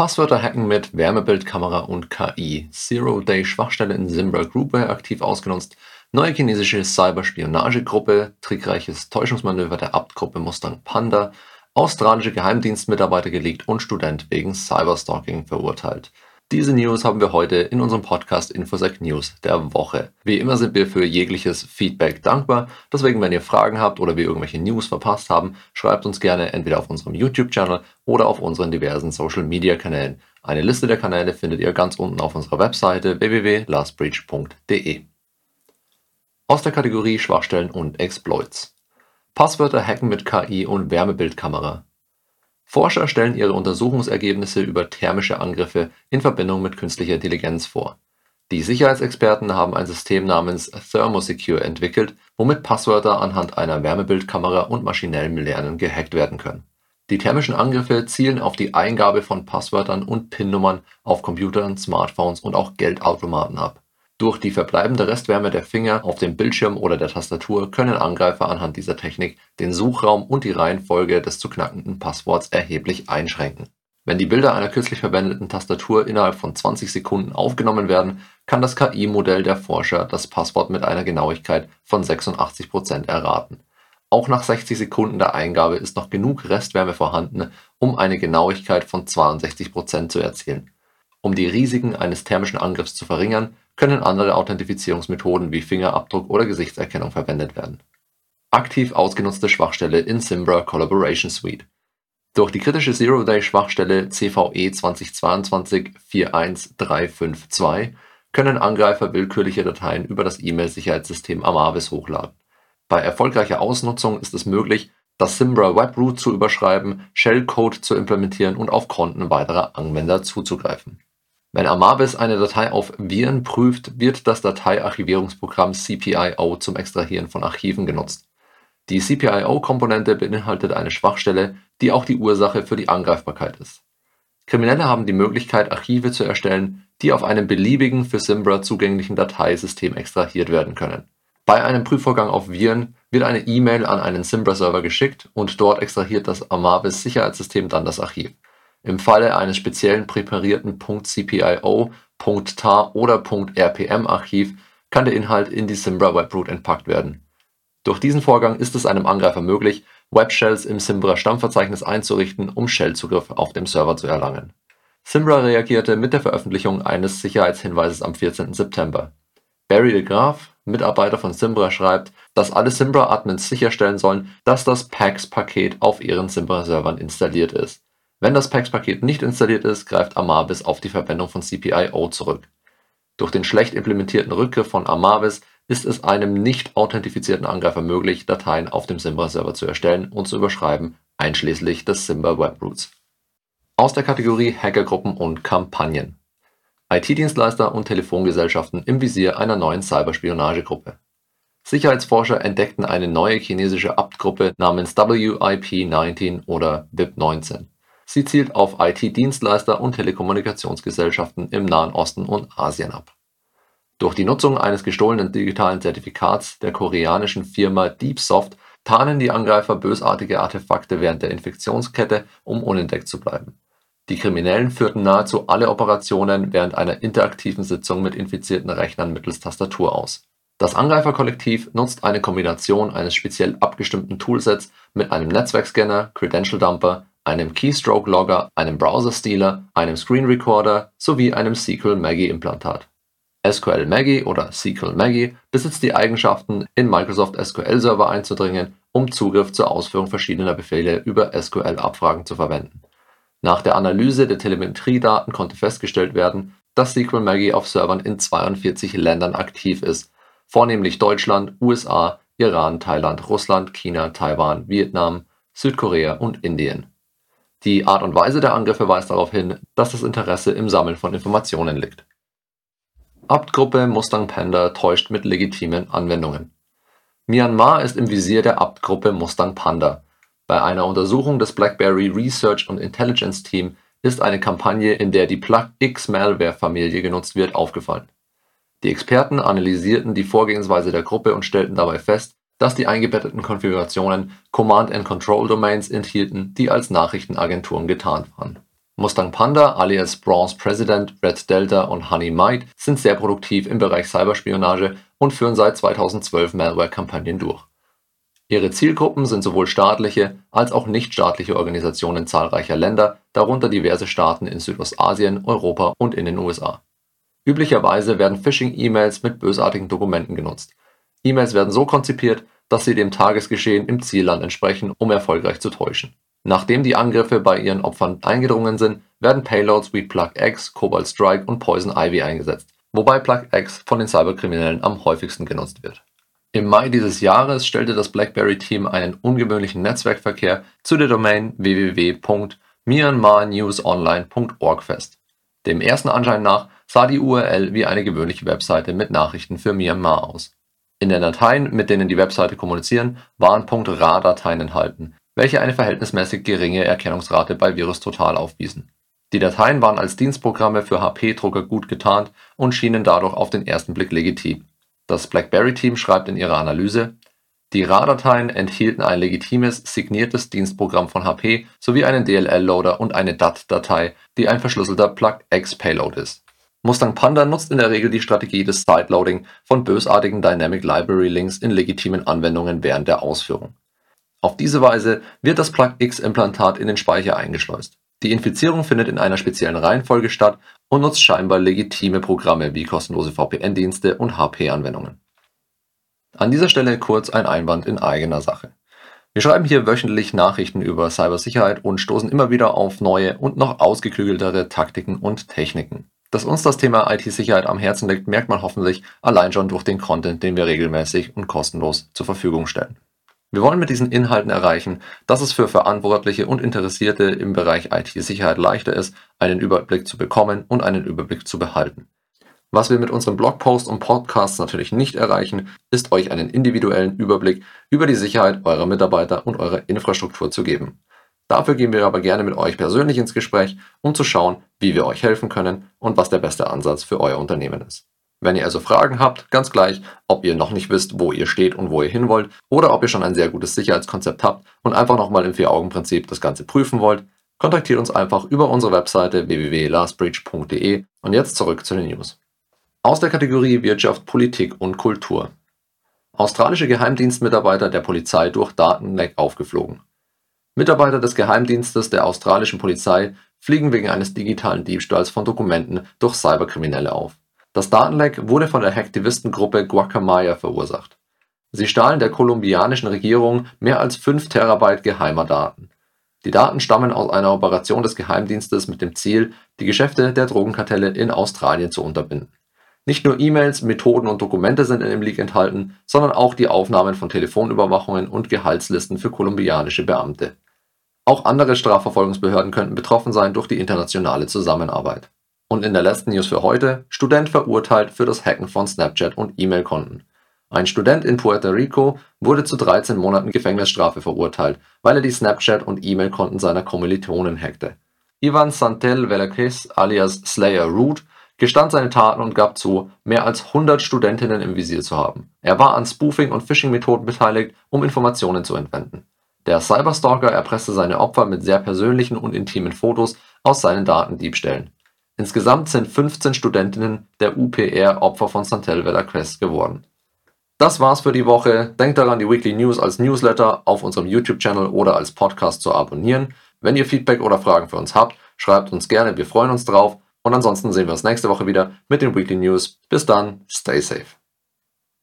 Passwörter hacken mit Wärmebildkamera und KI. Zero-Day-Schwachstelle in Zimbra Groupware aktiv ausgenutzt. Neue chinesische Cyberspionagegruppe. Trickreiches Täuschungsmanöver der Abt-Gruppe Mustang Panda. Australische Geheimdienstmitarbeiter geleakt und Student wegen Cyberstalking verurteilt. Diese News haben wir heute in unserem Podcast Infosec News der Woche. Wie immer sind wir für jegliches Feedback dankbar. Deswegen, wenn ihr Fragen habt oder wir irgendwelche News verpasst haben, schreibt uns gerne entweder auf unserem YouTube-Channel oder auf unseren diversen Social-Media-Kanälen. Eine Liste der Kanäle findet ihr ganz unten auf unserer Webseite www.lastbreach.de. Aus der Kategorie Schwachstellen und Exploits. Passwörter hacken mit KI und Wärmebildkamera. Forscher stellen ihre Untersuchungsergebnisse über thermische Angriffe in Verbindung mit künstlicher Intelligenz vor. Die Sicherheitsexperten haben ein System namens Thermosecure entwickelt, womit Passwörter anhand einer Wärmebildkamera und maschinellem Lernen gehackt werden können. Die thermischen Angriffe zielen auf die Eingabe von Passwörtern und PIN-Nummern auf Computern, Smartphones und auch Geldautomaten ab durch die verbleibende Restwärme der Finger auf dem Bildschirm oder der Tastatur können Angreifer anhand dieser Technik den Suchraum und die Reihenfolge des zu knackenden Passworts erheblich einschränken. Wenn die Bilder einer kürzlich verwendeten Tastatur innerhalb von 20 Sekunden aufgenommen werden, kann das KI-Modell der Forscher das Passwort mit einer Genauigkeit von 86% erraten. Auch nach 60 Sekunden der Eingabe ist noch genug Restwärme vorhanden, um eine Genauigkeit von 62% zu erzielen. Um die Risiken eines thermischen Angriffs zu verringern, können andere Authentifizierungsmethoden wie Fingerabdruck oder Gesichtserkennung verwendet werden. Aktiv ausgenutzte Schwachstelle in Simbra Collaboration Suite. Durch die kritische Zero-Day-Schwachstelle CVE 2022-41352 können Angreifer willkürliche Dateien über das E-Mail-Sicherheitssystem Amavis hochladen. Bei erfolgreicher Ausnutzung ist es möglich, das Simbra Webroot zu überschreiben, Shellcode zu implementieren und auf Konten weiterer Anwender zuzugreifen wenn Amavis eine Datei auf Viren prüft, wird das Dateiarchivierungsprogramm CPIO zum Extrahieren von Archiven genutzt. Die CPIO-Komponente beinhaltet eine Schwachstelle, die auch die Ursache für die Angreifbarkeit ist. Kriminelle haben die Möglichkeit, Archive zu erstellen, die auf einem beliebigen für Simbra zugänglichen Dateisystem extrahiert werden können. Bei einem Prüfvorgang auf Viren wird eine E-Mail an einen Simbra-Server geschickt und dort extrahiert das Amavis-Sicherheitssystem dann das Archiv im Falle eines speziellen präparierten .cpio, .tar oder .rpm-Archiv kann der Inhalt in die Simbra Webroot entpackt werden. Durch diesen Vorgang ist es einem Angreifer möglich, Webshells im Simbra-Stammverzeichnis einzurichten, um Shellzugriff auf dem Server zu erlangen. Simbra reagierte mit der Veröffentlichung eines Sicherheitshinweises am 14. September. Barry de Graaf, Mitarbeiter von Simbra, schreibt, dass alle Simbra-Admins sicherstellen sollen, dass das PAX-Paket auf ihren Simbra-Servern installiert ist wenn das PAX-Paket nicht installiert ist, greift Amavis auf die Verwendung von CPIO zurück. Durch den schlecht implementierten Rückgriff von Amavis ist es einem nicht authentifizierten Angreifer möglich, Dateien auf dem Simba-Server zu erstellen und zu überschreiben, einschließlich des Simba Webroots. Aus der Kategorie Hackergruppen und Kampagnen. IT-Dienstleister und Telefongesellschaften im Visier einer neuen Cyberspionagegruppe. Sicherheitsforscher entdeckten eine neue chinesische Abt-Gruppe namens WIP-19 oder WIP-19. Sie zielt auf IT-Dienstleister und Telekommunikationsgesellschaften im Nahen Osten und Asien ab. Durch die Nutzung eines gestohlenen digitalen Zertifikats der koreanischen Firma Deepsoft tarnen die Angreifer bösartige Artefakte während der Infektionskette, um unentdeckt zu bleiben. Die Kriminellen führten nahezu alle Operationen während einer interaktiven Sitzung mit infizierten Rechnern mittels Tastatur aus. Das Angreiferkollektiv nutzt eine Kombination eines speziell abgestimmten Toolsets mit einem Netzwerkscanner, Credential Dumper einem Keystroke-Logger, einem Browser-Stealer, einem Screen Recorder sowie einem SQL-Maggie-Implantat. SQL-Maggie oder SQL-Maggie besitzt die Eigenschaften, in Microsoft SQL-Server einzudringen, um Zugriff zur Ausführung verschiedener Befehle über SQL-Abfragen zu verwenden. Nach der Analyse der Telemetriedaten konnte festgestellt werden, dass SQL-Maggie auf Servern in 42 Ländern aktiv ist, vornehmlich Deutschland, USA, Iran, Thailand, Russland, China, Taiwan, Vietnam, Südkorea und Indien die Art und Weise der Angriffe weist darauf hin, dass das Interesse im Sammeln von Informationen liegt. Abt-Gruppe Mustang Panda täuscht mit legitimen Anwendungen. Myanmar ist im Visier der Abt-Gruppe Mustang Panda. Bei einer Untersuchung des BlackBerry Research und Intelligence Team ist eine Kampagne, in der die Plug-X-Malware-Familie genutzt wird, aufgefallen. Die Experten analysierten die Vorgehensweise der Gruppe und stellten dabei fest dass die eingebetteten Konfigurationen Command-and-Control-Domains enthielten, die als Nachrichtenagenturen getarnt waren. Mustang Panda alias Bronze President, Red Delta und Honey Might sind sehr produktiv im Bereich Cyberspionage und führen seit 2012 Malware-Kampagnen durch. Ihre Zielgruppen sind sowohl staatliche als auch nichtstaatliche Organisationen zahlreicher Länder, darunter diverse Staaten in Südostasien, Europa und in den USA. Üblicherweise werden Phishing-E-Mails mit bösartigen Dokumenten genutzt. E-Mails werden so konzipiert, dass sie dem Tagesgeschehen im Zielland entsprechen, um erfolgreich zu täuschen. Nachdem die Angriffe bei ihren Opfern eingedrungen sind, werden Payloads wie PlugX, Cobalt Strike und Poison Ivy eingesetzt, wobei PlugX von den Cyberkriminellen am häufigsten genutzt wird im Mai dieses Jahres stellte das BlackBerry-Team einen ungewöhnlichen Netzwerkverkehr zu der Domain www.myanmarnewsonline.org fest. Dem ersten Anschein nach sah die URL wie eine gewöhnliche Webseite mit Nachrichten für Myanmar aus. In den Dateien, mit denen die Webseite kommunizieren, waren .ra-Dateien enthalten, welche eine verhältnismäßig geringe Erkennungsrate bei VirusTotal aufwiesen. Die Dateien waren als Dienstprogramme für HP-Drucker gut getarnt und schienen dadurch auf den ersten Blick legitim das BlackBerry-Team schreibt in ihrer Analyse: Die RAR-Dateien enthielten ein legitimes signiertes Dienstprogramm von HP sowie einen DLL-Loader und eine DAT-Datei, die ein verschlüsselter Plug-X-Payload ist. Mustang Panda nutzt in der Regel die Strategie des Sideloading von bösartigen Dynamic Library Links in legitimen Anwendungen während der Ausführung. Auf diese Weise wird das Plug-X-Implantat in den Speicher eingeschleust die Infizierung findet in einer speziellen Reihenfolge statt und nutzt scheinbar legitime Programme wie kostenlose VPN-Dienste und HP-Anwendungen. An dieser Stelle kurz ein Einwand in eigener Sache. Wir schreiben hier wöchentlich Nachrichten über Cybersicherheit und stoßen immer wieder auf neue und noch ausgeklügeltere Taktiken und Techniken. Dass uns das Thema IT-Sicherheit am Herzen liegt, merkt man hoffentlich allein schon durch den Content, den wir regelmäßig und kostenlos zur Verfügung stellen. Wir wollen mit diesen Inhalten erreichen, dass es für Verantwortliche und Interessierte im Bereich IT-Sicherheit leichter ist, einen Überblick zu bekommen und einen Überblick zu behalten. Was wir mit unseren Blogposts und Podcasts natürlich nicht erreichen, ist euch einen individuellen Überblick über die Sicherheit eurer Mitarbeiter und eurer Infrastruktur zu geben. Dafür gehen wir aber gerne mit euch persönlich ins Gespräch, um zu schauen, wie wir euch helfen können und was der beste Ansatz für euer Unternehmen ist. Wenn ihr also Fragen habt, ganz gleich, ob ihr noch nicht wisst, wo ihr steht und wo ihr hin wollt, oder ob ihr schon ein sehr gutes Sicherheitskonzept habt und einfach nochmal im Vier-Augen-Prinzip das Ganze prüfen wollt, kontaktiert uns einfach über unsere Webseite www.lastbridge.de und jetzt zurück zu den News. Aus der Kategorie Wirtschaft, Politik und Kultur. Australische Geheimdienstmitarbeiter der Polizei durch Datenleck aufgeflogen. Mitarbeiter des Geheimdienstes der australischen Polizei fliegen wegen eines digitalen Diebstahls von Dokumenten durch Cyberkriminelle auf. Das Datenleck wurde von der Hacktivistengruppe Guacamaya verursacht. Sie stahlen der kolumbianischen Regierung mehr als 5 Terabyte geheimer Daten. Die Daten stammen aus einer Operation des Geheimdienstes mit dem Ziel, die Geschäfte der Drogenkartelle in Australien zu unterbinden. Nicht nur E-Mails, Methoden und Dokumente sind in dem Leak enthalten, sondern auch die Aufnahmen von Telefonüberwachungen und Gehaltslisten für kolumbianische Beamte. Auch andere Strafverfolgungsbehörden könnten betroffen sein durch die internationale Zusammenarbeit und in der letzten News für heute: Student verurteilt für das Hacken von Snapchat und E-Mail-Konten. Ein Student in Puerto Rico wurde zu 13 Monaten Gefängnisstrafe verurteilt, weil er die Snapchat und E-Mail-Konten seiner Kommilitonen hackte. Ivan Santel Velázquez alias Slayer Root gestand seine Taten und gab zu, mehr als 100 Studentinnen im Visier zu haben. Er war an Spoofing und Phishing-Methoden beteiligt, um Informationen zu entwenden. Der Cyberstalker erpresste seine Opfer mit sehr persönlichen und intimen Fotos aus seinen Datendiebstählen Insgesamt sind 15 Studentinnen der UPR Opfer von Santel Velázquez geworden. Das war's für die Woche. Denkt daran, die Weekly News als Newsletter auf unserem YouTube-Channel oder als Podcast zu abonnieren. Wenn ihr Feedback oder Fragen für uns habt, schreibt uns gerne, wir freuen uns drauf. Und ansonsten sehen wir uns nächste Woche wieder mit den Weekly News. Bis dann, stay safe.